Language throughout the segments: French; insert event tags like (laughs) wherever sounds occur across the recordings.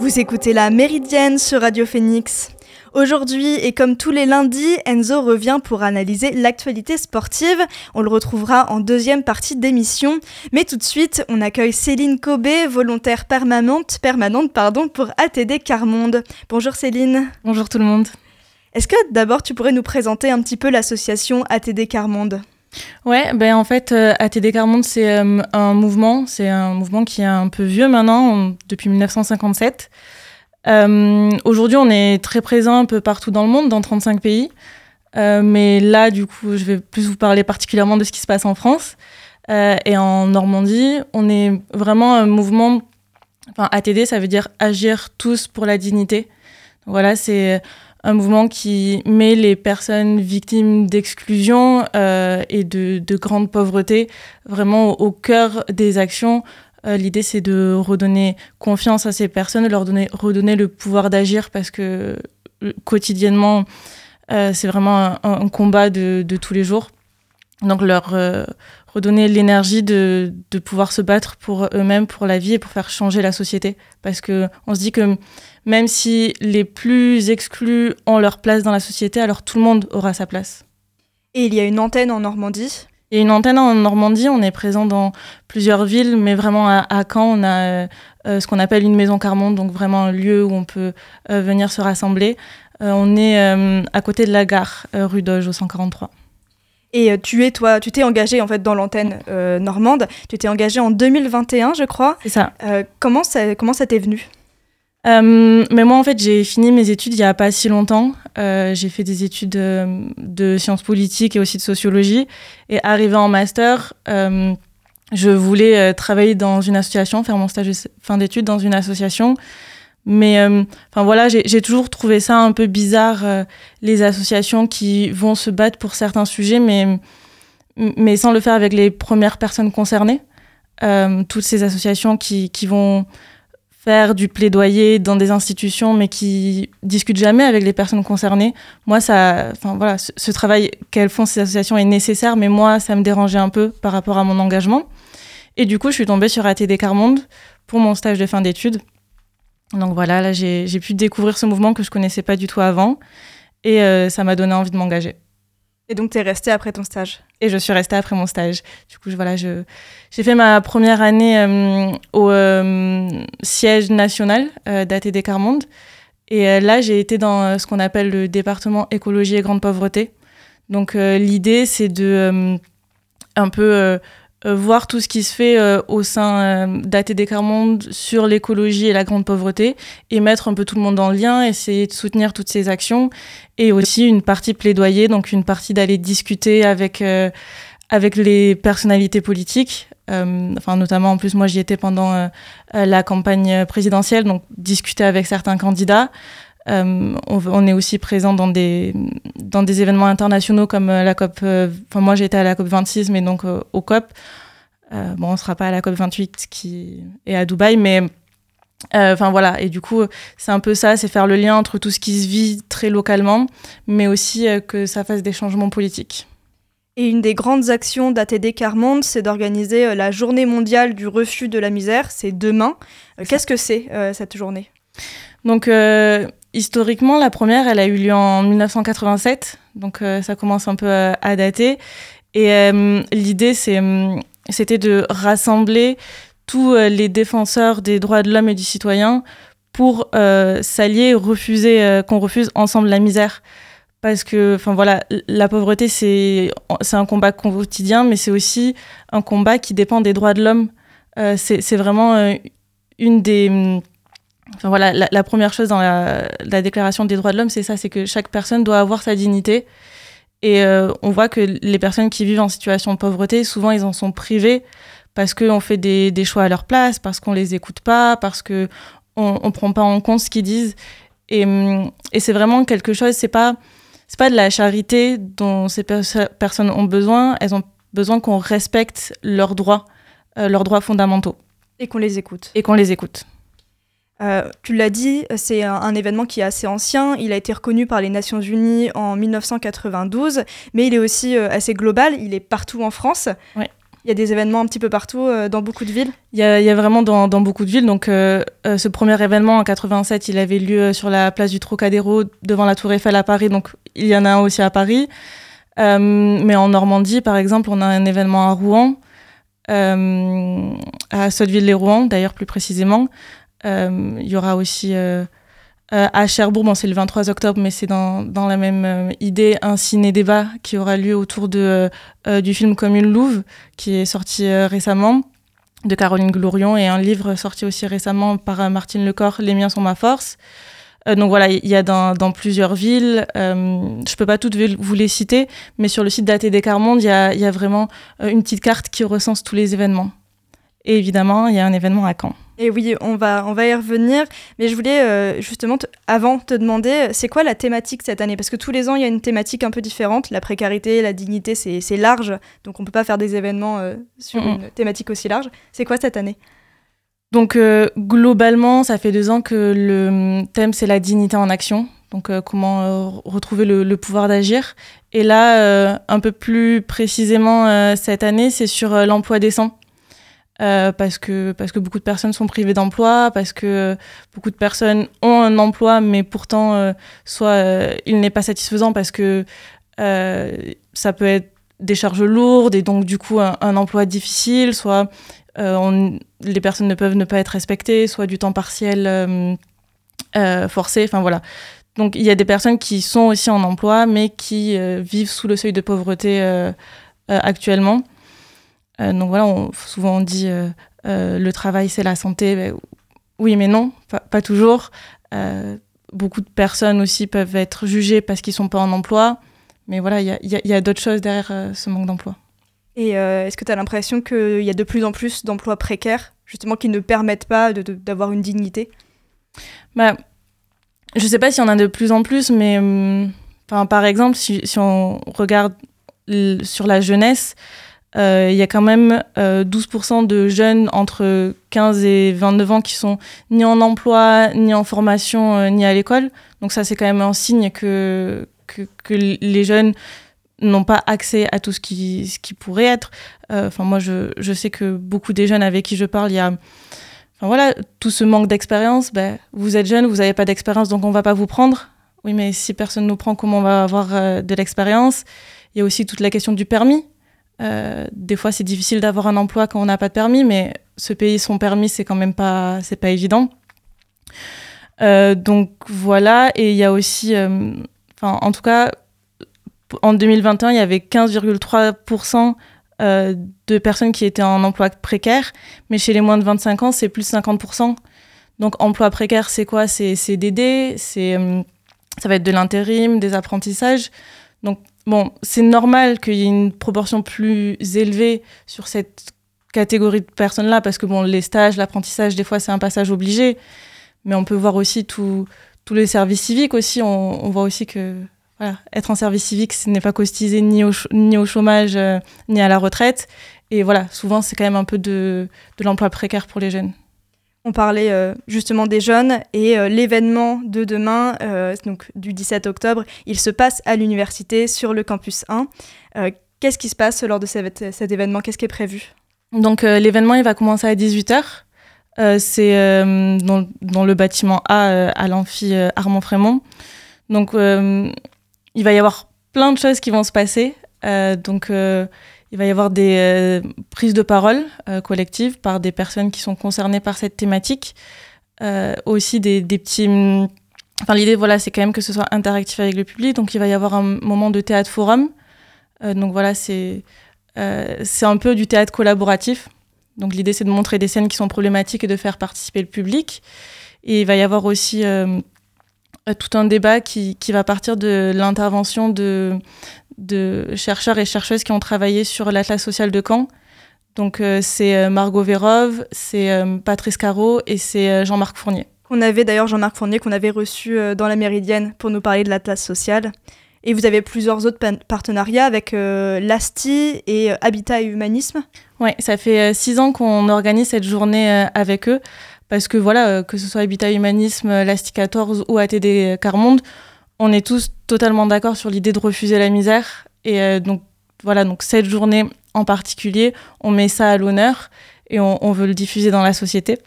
Vous écoutez la Méridienne sur Radio Phoenix. Aujourd'hui, et comme tous les lundis, Enzo revient pour analyser l'actualité sportive. On le retrouvera en deuxième partie d'émission. Mais tout de suite, on accueille Céline Cobé, volontaire permanente, permanente pardon, pour ATD Carmonde. Bonjour Céline. Bonjour tout le monde. Est-ce que d'abord tu pourrais nous présenter un petit peu l'association ATD Carmonde Ouais, ben en fait, euh, ATD Carmonde, c'est euh, un mouvement, c'est un mouvement qui est un peu vieux maintenant, depuis 1957. Euh, aujourd'hui, on est très présent un peu partout dans le monde, dans 35 pays. mais là, du coup, je vais plus vous parler particulièrement de ce qui se passe en France. et en Normandie, on est vraiment un mouvement. Enfin, ATD, ça veut dire agir tous pour la dignité. voilà, c'est un mouvement qui met les personnes victimes d'exclusion euh, et de, grande pauvreté vraiment au, cœur des actions. Euh, l'idée, c'est de redonner confiance à ces personnes, de leur donner, redonner le pouvoir d'agir parce que euh, quotidiennement, c'est vraiment un, combat de, de, tous les jours. Donc, leur redonner l'énergie de, de, pouvoir se battre pour eux-mêmes, pour la vie et pour faire changer la société. Parce qu'on se dit que même si les plus exclus ont leur place dans la société, alors tout le monde aura sa place. Et il y a une antenne en Normandie Il y a une antenne en Normandie, on est présent dans plusieurs villes, mais vraiment à, Caen, on a euh, euh, ce qu'on appelle une maison Carmonde, donc vraiment un lieu où on peut euh, venir se rassembler. on est à côté de la gare, rue Doge, au 143. Et tu es toi, tu t'es engagé en fait dans l'antenne normande. Tu t'es engagé en 2021, je crois. C'est ça. comment ça comment ça t'est venu? Euh, mais moi, en fait, j'ai fini mes études il n'y a pas si longtemps. Euh, j'ai fait des études de, de, sciences politiques et aussi de sociologie. Et arrivé en master, euh, je voulais travailler dans une association, faire mon stage de fin d'études dans une association. Mais enfin voilà, j'ai toujours trouvé ça un peu bizarre, les associations qui vont se battre pour certains sujets, mais, mais sans le faire avec les premières personnes concernées. toutes ces associations qui vont faire du plaidoyer dans des institutions, mais qui discutent jamais avec les personnes concernées. Moi, ça, enfin voilà, ce, travail qu'elles font ces associations est nécessaire, mais moi, ça me dérangeait un peu par rapport à mon engagement. Et du coup, je suis tombée sur ATD Carmonde pour mon stage de fin d'études. Donc voilà, là, j'ai pu découvrir ce mouvement que je connaissais pas du tout avant, et euh, ça m'a donné envie de m'engager. Et donc, tu es restée après ton stage Et je suis restée après mon stage. Du coup, voilà, j'ai fait ma première année euh, au euh, siège national euh, d'ATD Carmonde. Et là, j'ai été dans ce qu'on appelle le département écologie et grande pauvreté. Donc, l'idée, c'est de un peu euh, voir tout ce qui se fait euh, au sein euh, d'ATD Carmonde sur l'écologie et la grande pauvreté et mettre un peu tout le monde en lien, essayer de soutenir toutes ces actions et aussi une partie plaidoyer, donc une partie d'aller discuter avec, avec les personnalités politiques. enfin, notamment, en plus, moi, j'y étais pendant la campagne présidentielle, donc discuter avec certains candidats. Euh, on, est aussi présent dans des, dans des événements internationaux comme euh, la COP. Euh, enfin, moi, j'étais à la COP 26, mais donc au COP. bon, on ne sera pas à la COP 28 qui est à Dubaï, mais Enfin voilà, et du coup, c'est un peu ça, c'est faire le lien entre tout ce qui se vit très localement, mais aussi que ça fasse des changements politiques. Et une des grandes actions d'ATD Carmonde, c'est d'organiser la journée mondiale du refus de la misère. C'est demain. Qu'est-ce que c'est cette journée? Donc, historiquement, la première, elle a eu lieu en 1987, donc euh, ça commence un peu à, dater. Et euh, l'idée, c'était de rassembler tous euh, les défenseurs des droits de l'homme et du citoyen pour s'allier, refuser qu'on refuse ensemble la misère. Parce que, enfin voilà, la pauvreté, c'est un combat quotidien, mais c'est aussi un combat qui dépend des droits de l'homme. c'est vraiment une des voilà, la, première chose dans la, déclaration des droits de l'homme, c'est ça, c'est que chaque personne doit avoir sa dignité. Et euh, on voit que les personnes qui vivent en situation de pauvreté, souvent, ils en sont privés parce qu'on fait des, choix à leur place, parce qu'on les écoute pas, parce qu'on ne prend pas en compte ce qu'ils disent. Et, hum, et c'est vraiment quelque chose, c'est pas c'est pas de la charité dont ces personnes ont besoin. Elles ont besoin qu'on respecte leurs droits, leurs droits fondamentaux. Et qu'on les écoute. Et qu'on les écoute. Euh, tu l'as dit, c'est un, événement qui est assez ancien. Il a été reconnu par les Nations Unies en 1992, mais il est aussi euh, assez global. Il est partout en France. Il y a des événements un petit peu partout euh, dans beaucoup de villes. Il y a, vraiment dans, beaucoup de villes. Donc, ce premier événement en 87, il avait lieu sur la place du Trocadéro devant la Tour Eiffel à Paris. Donc, il y en a un aussi à Paris. mais en Normandie, par exemple, on a un événement à Rouen. à Sotteville-les-Rouen, d'ailleurs plus précisément, il y aura aussi euh, euh, à Cherbourg, bon, c'est le 23 octobre, mais c'est dans, dans, la même idée, un ciné-débat qui aura lieu autour de, du film Comme une louve, qui est sorti récemment, de Caroline Glorion, et un livre sorti aussi récemment par Martine Lecor, Les miens sont ma force. donc voilà, il y a dans, plusieurs villes, je ne peux pas toutes vous les citer, mais sur le site d'ATD Carmonde, il y a vraiment une petite carte qui recense tous les événements. Et évidemment, il y a un événement à Caen. Et oui, on va, on va y revenir. Mais je voulais euh, justement, avant te demander, c'est quoi la thématique cette année? Parce que tous les ans, il y a une thématique un peu différente. La précarité, la dignité, c'est large. Donc on ne peut pas faire des événements euh, sur une thématique aussi large. C'est quoi cette année? Donc euh, globalement, ça fait deux ans que le thème, c'est la dignité en action. Donc comment retrouver le, le pouvoir d'agir. Et là, un peu plus précisément cette année, c'est sur l'emploi décent. Euh, parce, que, parce que beaucoup de personnes sont privées d'emploi, parce que beaucoup de personnes ont un emploi, mais pourtant, euh, soit euh, il n'est pas satisfaisant parce que ça peut être des charges lourdes et donc du coup un, emploi difficile, soit les personnes ne peuvent ne pas être respectées, soit du temps partiel forcé, enfin voilà. Donc il y a des personnes qui sont aussi en emploi, mais qui vivent sous le seuil de pauvreté actuellement. Euh, donc voilà, souvent on dit euh, euh, le travail c'est la santé. Ben, oui, mais non, pas, toujours. beaucoup de personnes aussi peuvent être jugées parce qu'ils sont pas en emploi. Mais voilà, il y a, d'autres choses derrière ce manque d'emploi. Et est-ce que tu as l'impression qu'il y a de plus en plus d'emplois précaires, justement, qui ne permettent pas d'avoir une dignité? Bah, Je ne sais pas s'il y en a de plus en plus, mais hum, par exemple, si, si on regarde sur la jeunesse, euh, il y a quand même 12% euh, de jeunes entre 15 et 29 ans qui sont ni en emploi, ni en formation, euh, ni à l'école. Donc ça, c'est quand même un signe que, que, que les jeunes n'ont pas accès à tout ce qui, ce qui pourrait être. Enfin, moi, je, je, sais que beaucoup des jeunes avec qui je parle, il y a enfin, voilà, tout ce manque d'expérience. Ben, vous êtes jeune, vous n'avez pas d'expérience, donc on ne va pas vous prendre. Oui, mais si personne ne nous prend, comment on va avoir de l'expérience? Il y a aussi toute la question du permis. Euh, des fois, c'est difficile d'avoir un emploi quand on n'a pas de permis, mais se payer son permis, c'est quand même pas, c'est pas évident. Euh, donc voilà, et il y a aussi, euh, en tout cas, en 2021, il y avait 15,3% de personnes qui étaient en emploi précaire, mais chez les moins de 25 ans, c'est plus de 50%. Donc emploi précaire, c'est quoi? C'est CDD, c'est ça va être de l'intérim, des apprentissages. Donc Bon, c'est normal qu'il y ait une proportion plus élevée sur cette catégorie de personnes-là, parce que bon, les stages, l'apprentissage, des fois, c'est un passage obligé. Mais on peut voir aussi tous les services civiques aussi. On, voit aussi que voilà, être en service civique, ce n'est pas costisé ni au, ni au chômage, euh, ni à la retraite. Et voilà, souvent, c'est quand même un peu de, de l'emploi précaire pour les jeunes. On parlait euh, justement des jeunes et euh, l'événement de demain, euh, donc du 17 octobre, il se passe à l'université sur le campus 1. Qu'est-ce qui se passe lors de cet, événement? Qu'est-ce qui est prévu? Donc l'événement, il va commencer à 18h. C'est dans, le bâtiment A à l'amphi Armand Frémont. Donc il va y avoir plein de choses qui vont se passer. donc il va y avoir des euh, prises de parole euh, collectives par des personnes qui sont concernées par cette thématique. Euh, aussi des, des petits... Mm, enfin, l'idée, voilà, c'est quand même que ce soit interactif avec le public. Donc, il va y avoir un moment de théâtre forum. donc, voilà, c'est c'est un peu du théâtre collaboratif. Donc, l'idée, c'est de montrer des scènes qui sont problématiques et de faire participer le public. Et il va y avoir aussi tout un débat qui, qui va partir de l'intervention de, de chercheurs et chercheuses qui ont travaillé sur l'Atlas social de Caen. Donc euh, c'est euh, Margot Vérove, c'est euh, Patrice Caro et c'est Jean-Marc Fournier. On avait d'ailleurs Jean-Marc Fournier qu'on avait reçu dans la Méridienne pour nous parler de l'Atlas social. Et vous avez plusieurs autres partenariats avec l'ASTI et Habitat et Humanisme Oui, ça fait six ans qu'on organise cette journée avec eux parce que voilà, que ce soit Habitat Humanisme, l'ASTI 14 ou ATD Carmonde, on est tous totalement d'accord sur l'idée de refuser la misère. Et donc voilà, donc cette journée en particulier, on met ça à l'honneur et on, veut le diffuser dans la société.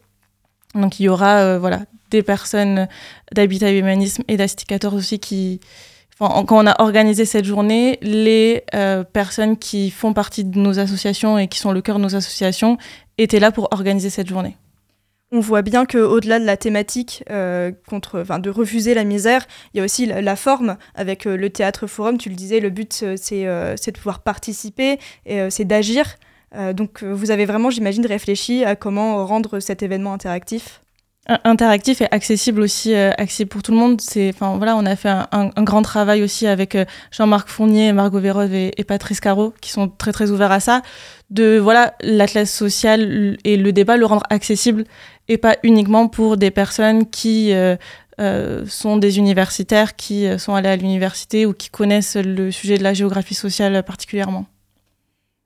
Donc il y aura euh, voilà, des personnes d'Habitat Humanisme et d'Asticators aussi qui... Quand on a organisé cette journée, les euh, personnes qui font partie de nos associations et qui sont le cœur de nos associations étaient là pour organiser cette journée. On voit bien qu'au-delà de la thématique euh, contre, enfin, de refuser la misère, il y a aussi la, forme avec le théâtre forum. Tu le disais, le but c'est de pouvoir participer et c'est d'agir. Euh, donc euh, vous avez vraiment, j'imagine, réfléchi à comment rendre cet événement interactif interactif et accessible aussi, euh, accessible pour tout le monde. C'est, enfin voilà, on a fait un, grand travail aussi avec Jean-Marc Fournier, Margot Vérove et, Patrice Caro, qui sont très très ouverts à ça. De voilà, la classe sociale et le débat le rendre accessible et pas uniquement pour des personnes qui sont des universitaires, qui sont allés à l'université ou qui connaissent le sujet de la géographie sociale particulièrement.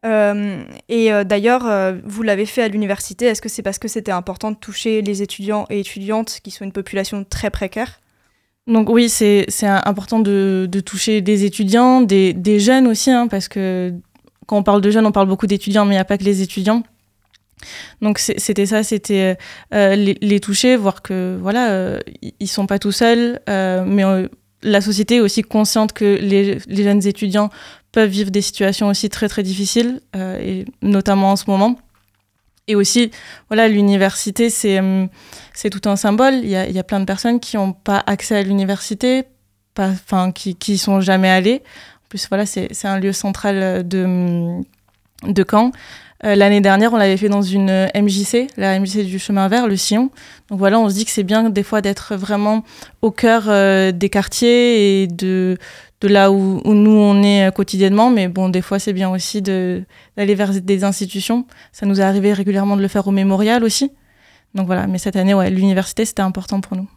Euh, et euh, d'ailleurs, euh, vous l'avez fait à l'université. Est-ce que c'est parce que c'était important de toucher les étudiants et étudiantes qui sont une population très précaire? Donc oui, c'est important de, de, toucher des étudiants, des, des jeunes aussi, hein, parce que quand on parle de jeunes, on parle beaucoup d'étudiants, mais il n'y a pas que les étudiants. Donc c'était ça, c'était les, les, toucher, voir que voilà, ils sont pas tout seuls, mais la société est aussi consciente que les, jeunes étudiants peuvent vivre des situations aussi très très difficiles, euh, et notamment en ce moment. Et aussi, voilà, l'université, c'est c'est tout un symbole. Il y a, y a plein de personnes qui n'ont pas accès à l'université, enfin, qui qui sont jamais allées. En plus, voilà, c'est un lieu central de, de Caen. Euh, l'année dernière, on l'avait fait dans une MJC, la MJC du chemin vert, le Sillon. Donc voilà, on se dit que c'est bien des fois d'être vraiment au cœur euh, des quartiers et de, là où, nous on est euh, quotidiennement. Mais bon, des fois c'est bien aussi d'aller vers des institutions. Ça nous est arrivé régulièrement de le faire au mémorial aussi. Donc voilà, mais cette année, ouais, l'université c'était important pour nous.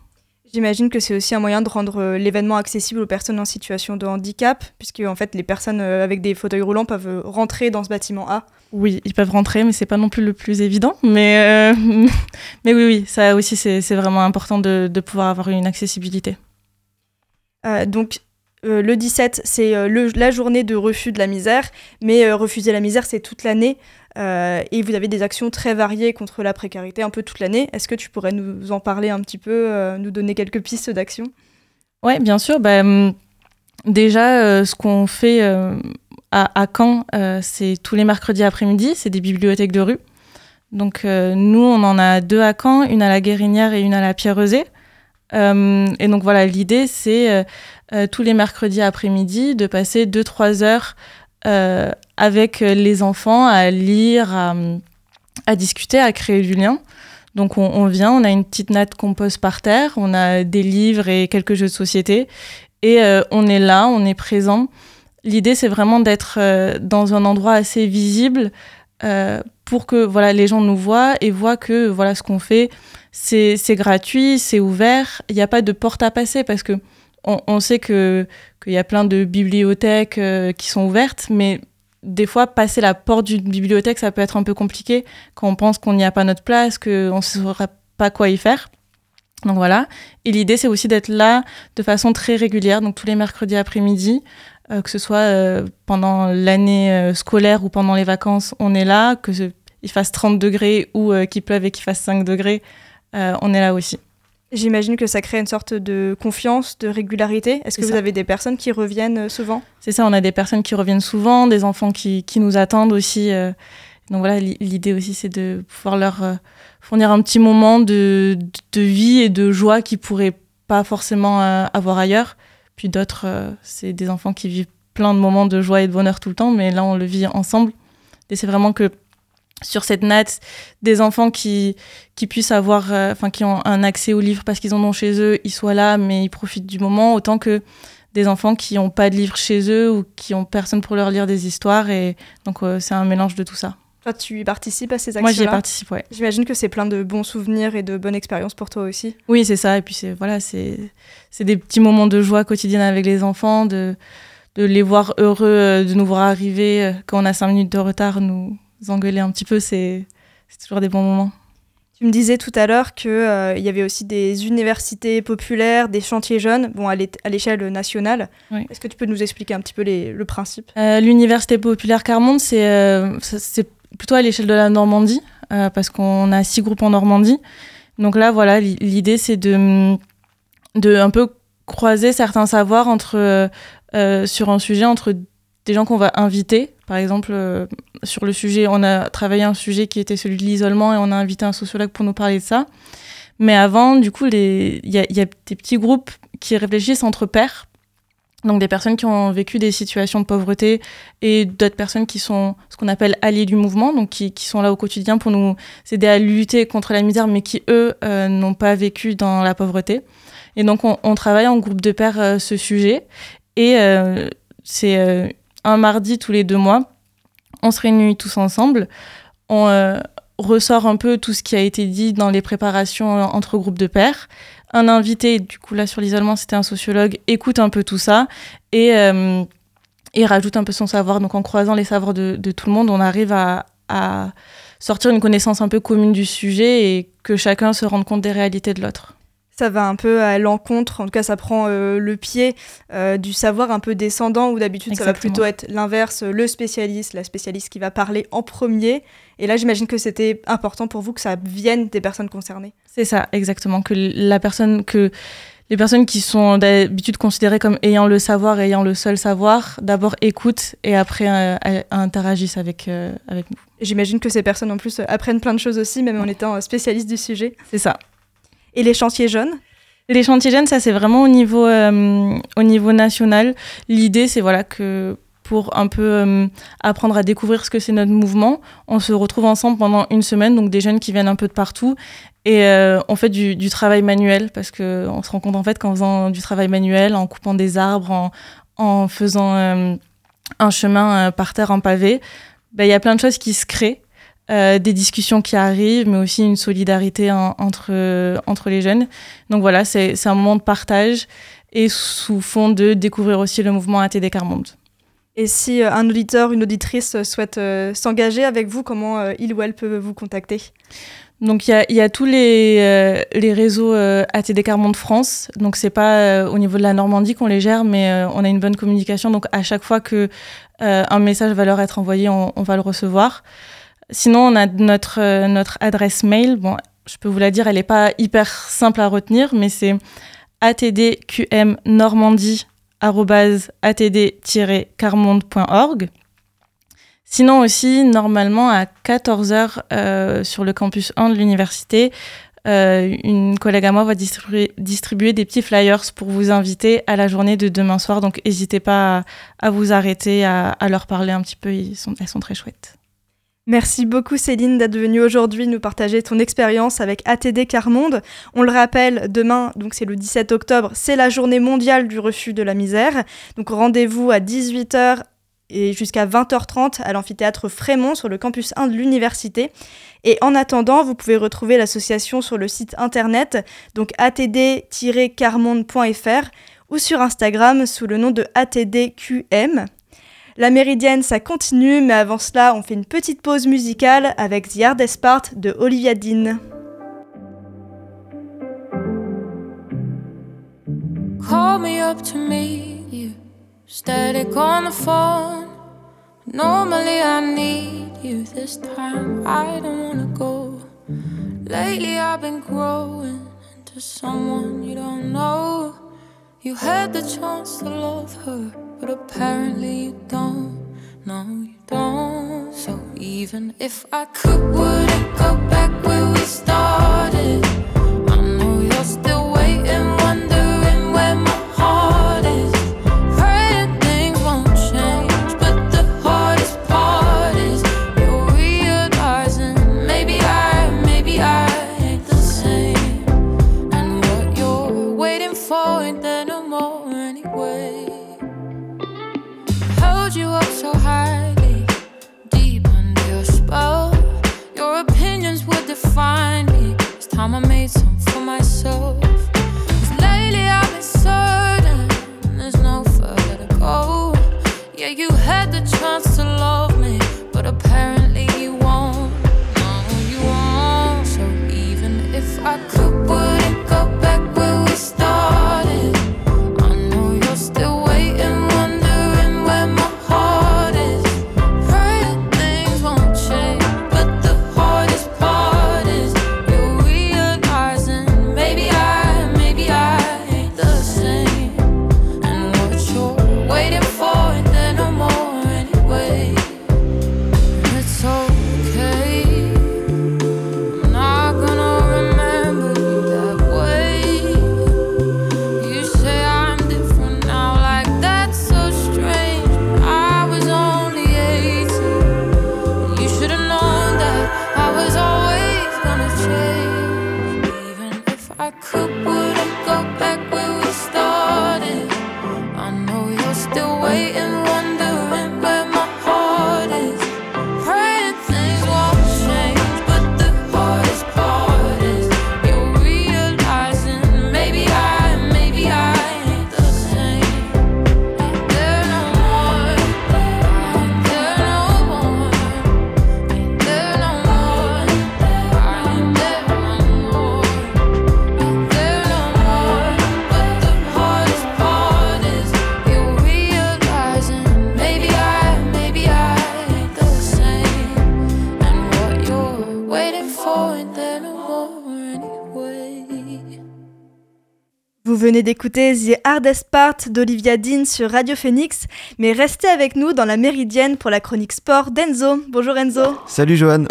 J'imagine que c'est aussi un moyen de rendre euh, l'événement accessible aux personnes en situation de handicap, puisque en fait les personnes euh, avec des fauteuils roulants peuvent rentrer dans ce bâtiment A. Oui, ils peuvent rentrer, mais c'est pas non plus le plus évident. Mais, (laughs) mais oui, oui, ça aussi c'est vraiment important de, de, pouvoir avoir une accessibilité. donc euh, le 17, c'est euh, la journée de refus de la misère, mais euh, refuser la misère, c'est toute l'année. et vous avez des actions très variées contre la précarité un peu toute l'année. Est-ce que tu pourrais nous en parler un petit peu, nous donner quelques pistes d'action? Oui, bien sûr. Bah, hum, déjà, ce qu'on fait à, Caen, c'est tous les mercredis après-midi, c'est des bibliothèques de rue. Donc nous, on en a deux à Caen, une à la Guérinière et une à la Pierre-Rosée. Et donc voilà, l'idée, c'est euh, tous les mercredis après-midi, de passer 2-3 heures euh, avec les enfants à lire, à, discuter, à créer du lien. Donc on, vient, on a une petite natte qu'on pose par terre, on a des livres et quelques jeux de société, et euh, on est là, on est présent. L'idée, c'est vraiment d'être dans un endroit assez visible pour que voilà les gens nous voient et voient que voilà ce qu'on fait, c'est gratuit, c'est ouvert. Il n'y a pas de porte à passer parce que on, sait qu'il y a plein de bibliothèques euh, qui sont ouvertes, mais des fois, passer la porte d'une bibliothèque, ça peut être un peu compliqué quand on pense qu'on n'y a pas notre place, qu'on ne saura pas quoi y faire. Donc voilà. Et l'idée, c'est aussi d'être là de façon très régulière, donc tous les mercredis après-midi, euh, que ce soit euh, pendant l'année scolaire ou pendant les vacances, on est là, que il fasse 30 degrés ou qu'il pleuve et qu'il fasse 5 degrés, on est là aussi. J'imagine que ça crée une sorte de confiance, de régularité. Est-ce que vous avez des personnes qui reviennent euh, souvent? C'est ça, on a des personnes qui reviennent souvent, des enfants qui, qui nous attendent aussi. Euh. Donc voilà, l'idée aussi, c'est de pouvoir leur euh, fournir un petit moment de, de vie et de joie qu'ils pourraient pas forcément avoir ailleurs. Puis d'autres, c'est des enfants qui vivent plein de moments de joie et de bonheur tout le temps, mais là, on le vit ensemble. Et c'est vraiment que sur cette natte des enfants qui, qui puissent avoir, euh, enfin, qui ont un accès aux livres parce qu'ils en ont chez eux, ils soient là, mais ils profitent du moment, autant que des enfants qui n'ont pas de livres chez eux ou qui ont personne pour leur lire des histoires. Et donc, euh, c'est un mélange de tout ça. Enfin, tu y participes à ces actions-là Moi, j'y participe, ouais. J'imagine que c'est plein de bons souvenirs et de bonnes expériences pour toi aussi. Oui, c'est ça. Et puis, c'est voilà, c'est des petits moments de joie quotidienne avec les enfants, de, de les voir heureux de nous voir arriver quand on a cinq minutes de retard, nous engueuler un petit peu, c'est toujours des bons moments. Tu me disais tout à l'heure qu'il euh, y avait aussi des universités populaires, des chantiers jeunes, bon, à l'échelle nationale. Est-ce que tu peux nous expliquer un petit peu le principe? Euh, L'université populaire Carmonde, euh, c'est plutôt à l'échelle de la Normandie, parce qu'on a six groupes en Normandie. Donc là, voilà, l'idée, c'est de, de un peu croiser certains savoirs entre, sur un sujet entre des gens qu'on va inviter par exemple, euh, sur le sujet, on a travaillé un sujet qui était celui de l'isolement et on a invité un sociologue pour nous parler de ça. Mais avant, du coup, il y, a, des petits groupes qui réfléchissent entre pairs. Donc des personnes qui ont vécu des situations de pauvreté et d'autres personnes qui sont ce qu'on appelle alliés du mouvement, donc qui, sont là au quotidien pour nous aider à lutter contre la misère, mais qui, eux, euh, n'ont pas vécu dans la pauvreté. Et donc on, travaille en groupe de pairs euh, ce sujet. Et c'est un mardi tous les deux mois. On se réunit tous ensemble. On euh, ressort un peu tout ce qui a été dit dans les préparations euh, entre groupes de pairs. Un invité, du coup là sur l'isolement, c'était un sociologue, écoute un peu tout ça et, euh, rajoute un peu son savoir. Donc en croisant les savoirs de, tout le monde, on arrive à, à sortir une connaissance un peu commune du sujet et que chacun se rende compte des réalités de l'autre ça va un peu à l'encontre, en tout cas ça prend euh, le pied euh, du savoir un peu descendant, où d'habitude ça va plutôt être l'inverse, le spécialiste, la spécialiste qui va parler en premier. Et là j'imagine que c'était important pour vous que ça vienne des personnes concernées. C'est ça, exactement, que la personne, que les personnes qui sont d'habitude considérées comme ayant le savoir, ayant le seul savoir, d'abord écoutent et après euh, interagissent avec, avec nous. J'imagine que ces personnes en plus apprennent plein de choses aussi, même en étant spécialistes du sujet. C'est ça. Et les chantiers jeunes Les chantiers jeunes, ça c'est vraiment au niveau, euh, au niveau national. L'idée, c'est voilà que pour un peu euh, apprendre à découvrir ce que c'est notre mouvement. On se retrouve ensemble pendant une semaine, donc des jeunes qui viennent un peu de partout, et euh, on fait du, travail manuel, parce qu'on se rend compte en fait qu'en faisant du travail manuel, en coupant des arbres, en, en faisant un chemin par terre en pavé, ben, il y a plein de choses qui se créent. Euh, des discussions qui arrivent, mais aussi une solidarité entre, entre les jeunes. Donc voilà, c'est un moment de partage et sous fond de découvrir aussi le mouvement ATD Carmonde. Et si euh, un auditeur, une auditrice souhaite euh, s'engager avec vous, comment il ou elle peut vous contacter? Donc il y a, y a, tous les, les réseaux ATD Carmonde France. Donc c'est pas au niveau de la Normandie qu'on les gère, mais on a une bonne communication. Donc à chaque fois que un message va leur être envoyé, on, on va le recevoir. Sinon, on a notre, euh, notre adresse mail. Bon, je peux vous la dire, elle n'est pas hyper simple à retenir, mais c'est atdqmnormandie.atd-carmonde.org. Sinon aussi, normalement, à 14h euh, sur le campus 1 de l'université, euh, une collègue à moi va distribuer, distribuer, des petits flyers pour vous inviter à la journée de demain soir. Donc, n'hésitez pas à, vous arrêter, à, à, leur parler un petit peu. Ils sont, elles sont très chouettes. Merci beaucoup Céline d'être venue aujourd'hui nous partager ton expérience avec ATD Carmonde. On le rappelle, demain, donc c'est le 17 octobre, c'est la journée mondiale du refus de la misère. Donc rendez-vous à 18h et jusqu'à 20h30 à l'amphithéâtre Frémont sur le campus 1 de l'université. Et en attendant, vous pouvez retrouver l'association sur le site internet donc atd-carmonde.fr ou sur Instagram sous le nom de ATDQM. La méridienne, ça continue, mais avant cela, on fait une petite pause musicale avec The Hardest Part de Olivia Dean. Call me up to meet you, static on the phone. Normally I need you this time, I don't wanna go. Lately I've been growing into someone you don't know. You had the chance to love her. But apparently you don't, no, you don't. So even if I could, would it go back where we started? I know you're still Mama made some for myself. Cause Vous venez d'écouter The Hardest Part d'Olivia Dean sur Radio Phoenix, mais restez avec nous dans la Méridienne pour la chronique sport d'Enzo. Bonjour Enzo. Salut Johan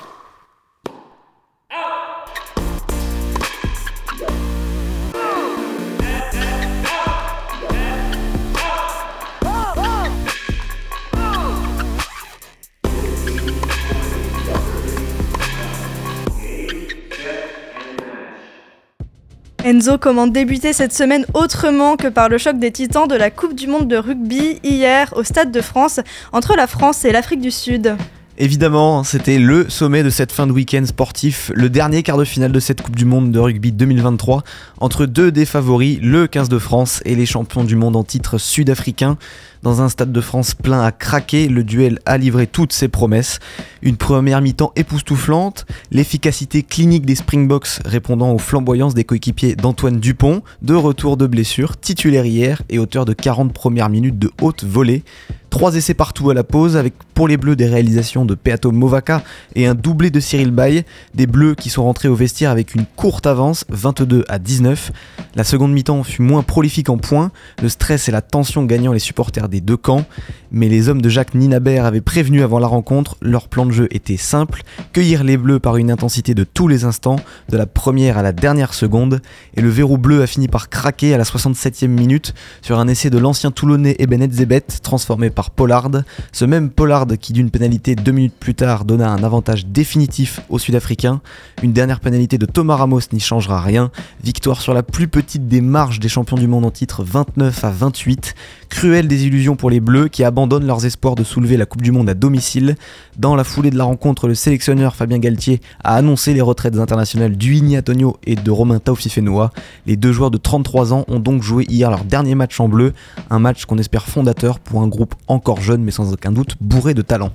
Enzo, comment débuter cette semaine autrement que par le choc des titans de la Coupe du Monde de rugby hier au Stade de France entre la France et l'Afrique du Sud Évidemment, c'était le sommet de cette fin de week-end sportif, le dernier quart de finale de cette Coupe du Monde de rugby 2023, entre deux des favoris, le 15 de France et les champions du monde en titre sud-africain. Dans un stade de France plein à craquer, le duel a livré toutes ses promesses. Une première mi-temps époustouflante, l'efficacité clinique des Springboks répondant aux flamboyances des coéquipiers d'Antoine Dupont, de retour de blessure, titulaire hier et auteur de 40 premières minutes de haute volée. Trois essais partout à la pause, avec pour les Bleus des réalisations de Peato Movaca et un doublé de Cyril Bay. Des Bleus qui sont rentrés au vestiaire avec une courte avance, 22 à 19. La seconde mi-temps fut moins prolifique en points, le stress et la tension gagnant les supporters des deux camps. Mais les hommes de Jacques Ninabert avaient prévenu avant la rencontre, leur plan de jeu était simple, cueillir les Bleus par une intensité de tous les instants, de la première à la dernière seconde. Et le verrou bleu a fini par craquer à la 67e minute sur un essai de l'ancien Toulonnais Eben Zebet transformé par Pollard. Ce même Pollard qui d'une pénalité deux minutes plus tard donna un avantage définitif aux Sud-Africains. Une dernière pénalité de Thomas Ramos n'y changera rien. Victoire sur la plus petite des marges des champions du monde en titre 29 à 28. Cruelle désillusion pour les Bleus qui abandonnent leurs espoirs de soulever la Coupe du Monde à domicile. Dans la foulée de la rencontre, le sélectionneur Fabien Galtier a annoncé les retraites internationales d'Uini Antonio et de Romain Taufifenua. Les deux joueurs de 33 ans ont donc joué hier leur dernier match en bleu, un match qu'on espère fondateur pour un groupe encore jeune mais sans aucun doute bourré de talent.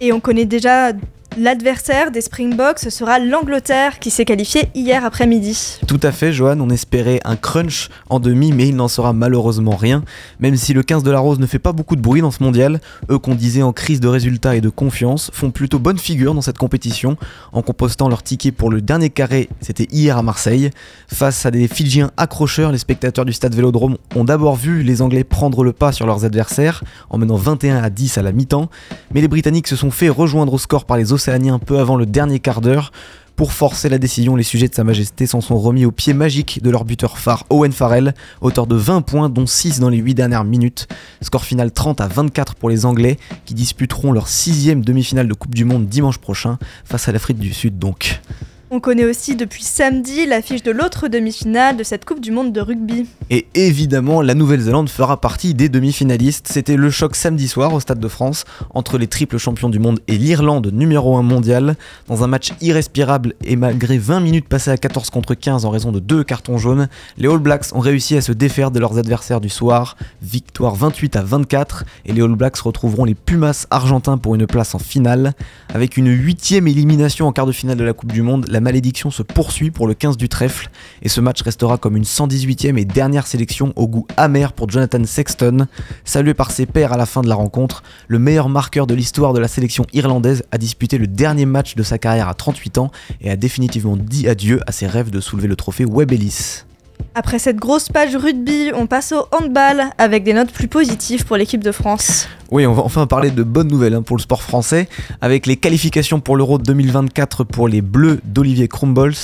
Et on connaît déjà L'adversaire des Springboks sera l'Angleterre qui s'est qualifiée hier après-midi. Tout à fait, Johan, on espérait un crunch en demi, mais il n'en sera malheureusement rien. Même si le 15 de la Rose ne fait pas beaucoup de bruit dans ce mondial, eux qu'on disait en crise de résultats et de confiance font plutôt bonne figure dans cette compétition en compostant leur ticket pour le dernier carré, c'était hier à Marseille. Face à des Fidjiens accrocheurs, les spectateurs du stade Vélodrome ont d'abord vu les Anglais prendre le pas sur leurs adversaires en menant 21 à 10 à la mi-temps, mais les Britanniques se sont fait rejoindre au score par les Océaniens peu avant le dernier quart d'heure. Pour forcer la décision, les sujets de Sa Majesté s'en sont remis au pied magique de leur buteur phare Owen Farrell, auteur de 20 points dont 6 dans les 8 dernières minutes. Score final 30 à 24 pour les Anglais qui disputeront leur sixième demi-finale de Coupe du Monde dimanche prochain face à l'Afrique du Sud donc. On connaît aussi depuis samedi l'affiche de l'autre demi-finale de cette Coupe du Monde de rugby. Et évidemment, la Nouvelle-Zélande fera partie des demi-finalistes. C'était le choc samedi soir au Stade de France entre les triples champions du monde et l'Irlande, numéro 1 mondial. Dans un match irrespirable et malgré 20 minutes passées à 14 contre 15 en raison de deux cartons jaunes, les All Blacks ont réussi à se défaire de leurs adversaires du soir. Victoire 28 à 24 et les All Blacks retrouveront les Pumas argentins pour une place en finale. Avec une huitième élimination en quart de finale de la Coupe du Monde, malédiction se poursuit pour le 15 du trèfle et ce match restera comme une 118e et dernière sélection au goût amer pour Jonathan Sexton. Salué par ses pairs à la fin de la rencontre, le meilleur marqueur de l'histoire de la sélection irlandaise a disputé le dernier match de sa carrière à 38 ans et a définitivement dit adieu à ses rêves de soulever le trophée Webb Ellis. Après cette grosse page rugby, on passe au handball avec des notes plus positives pour l'équipe de France. Oui, on va enfin parler de bonnes nouvelles hein, pour le sport français, avec les qualifications pour l'Euro 2024 pour les Bleus d'Olivier Krumbols,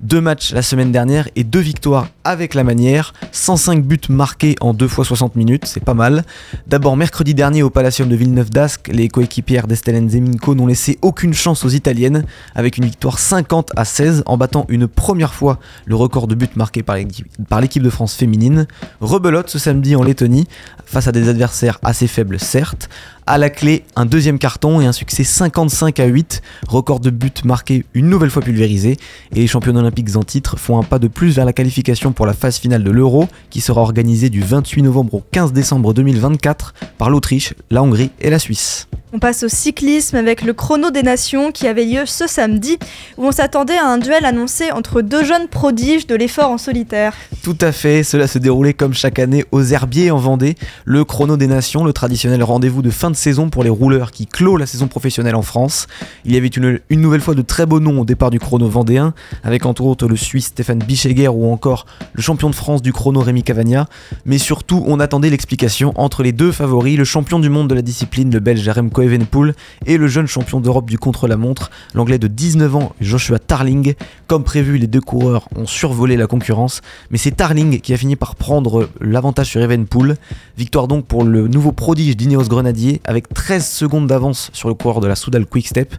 deux matchs la semaine dernière et deux victoires avec la manière, 105 buts marqués en 2 fois 60 minutes, c'est pas mal. D'abord mercredi dernier au Palacium de Villeneuve d'Ascq, les coéquipières d'Estelle Zeminko n'ont laissé aucune chance aux Italiennes, avec une victoire 50 à 16 en battant une première fois le record de buts marqués par l'équipe de France féminine. Rebelote ce samedi en Lettonie, face à des adversaires assez faibles certes. ouverte À la clé, un deuxième carton et un succès 55 à 8, record de buts marqué une nouvelle fois pulvérisé, et les champions olympiques en titre font un pas de plus vers la qualification pour la phase finale de l'Euro, qui sera organisée du 28 novembre au 15 décembre 2024 par l'Autriche, la Hongrie et la Suisse. On passe au cyclisme avec le chrono des nations qui avait lieu ce samedi, où on s'attendait à un duel annoncé entre deux jeunes prodiges de l'effort en solitaire. Tout à fait, cela se déroulait comme chaque année aux Herbiers en Vendée, le chrono des nations, le traditionnel rendez-vous de fin de saison pour les rouleurs qui clôt la saison professionnelle en France. Il y avait une, nouvelle fois de très beaux noms au départ du chrono vendéen, avec entre autres le Suisse Stéphane Bicheguer ou encore le champion de France du chrono Rémi Cavagna, mais surtout on attendait l'explication entre les deux favoris, le champion du monde de la discipline, le Belge Remco Evenepoel, et le jeune champion d'Europe du contre-la-montre, l'anglais de 19 ans Joshua Tarling. Comme prévu, les deux coureurs ont survolé la concurrence, mais c'est Tarling qui a fini par prendre l'avantage sur Evenepoel. Victoire donc pour le nouveau prodige d'Ineos Grenadier, avec 13 secondes d'avance sur le coureur de la Soudal Quickstep,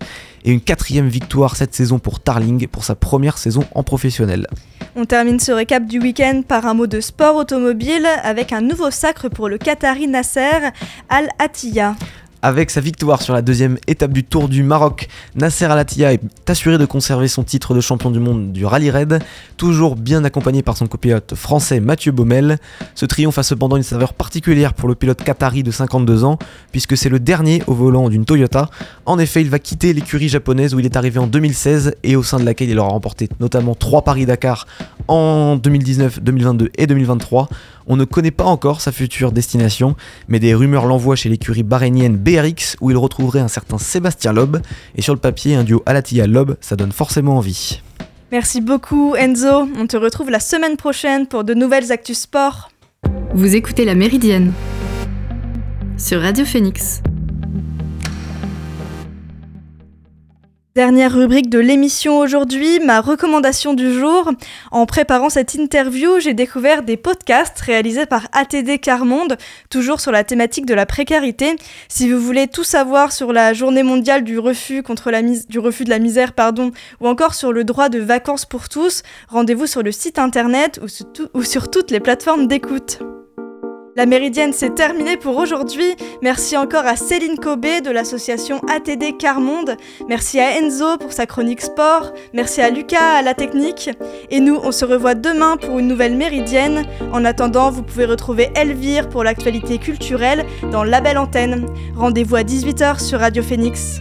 et une quatrième victoire cette saison pour Tarling pour sa première saison en professionnel. On termine ce récap du week-end par un mot de sport automobile avec un nouveau sacre pour le Qatari Nasser Al Attiyah. Avec sa victoire sur la deuxième étape du Tour du Maroc, Nasser Al-Attiyah est assuré de conserver son titre de champion du monde du rallye raid, toujours bien accompagné par son copilote français Mathieu Baumel. Ce triomphe a cependant une saveur particulière pour le pilote qatari de 52 ans, puisque c'est le dernier au volant d'une Toyota. En effet, il va quitter l'écurie japonaise où il est arrivé en 2016 et au sein de laquelle il aura remporté notamment 3 Paris-Dakar en 2019, 2022 et 2023. On ne connaît pas encore sa future destination, mais des rumeurs l'envoient chez l'écurie bahreïnienne BRX où il retrouverait un certain Sébastien Loeb. Et sur le papier, un duo Alatia-Loeb, ça donne forcément envie. Merci beaucoup Enzo, on te retrouve la semaine prochaine pour de nouvelles actus sport. Vous écoutez La Méridienne sur Radio Phoenix. Dernière rubrique de l'émission aujourd'hui, ma recommandation du jour. En préparant cette interview, j'ai découvert des podcasts réalisés par ATD Carmonde, toujours sur la thématique de la précarité. Si vous voulez tout savoir sur la journée mondiale du refus de la misère, pardon, ou encore sur le droit de vacances pour tous, rendez-vous sur le site internet ou sur toutes les plateformes d'écoute. La méridienne, c'est terminé pour aujourd'hui. Merci encore à Céline Cobé de l'association ATD Carmonde. Merci à Enzo pour sa chronique sport. Merci à Lucas à la technique. Et nous, on se revoit demain pour une nouvelle méridienne. En attendant, vous pouvez retrouver Elvire pour l'actualité culturelle dans La Belle Antenne. Rendez-vous à 18h sur Radio Phoenix.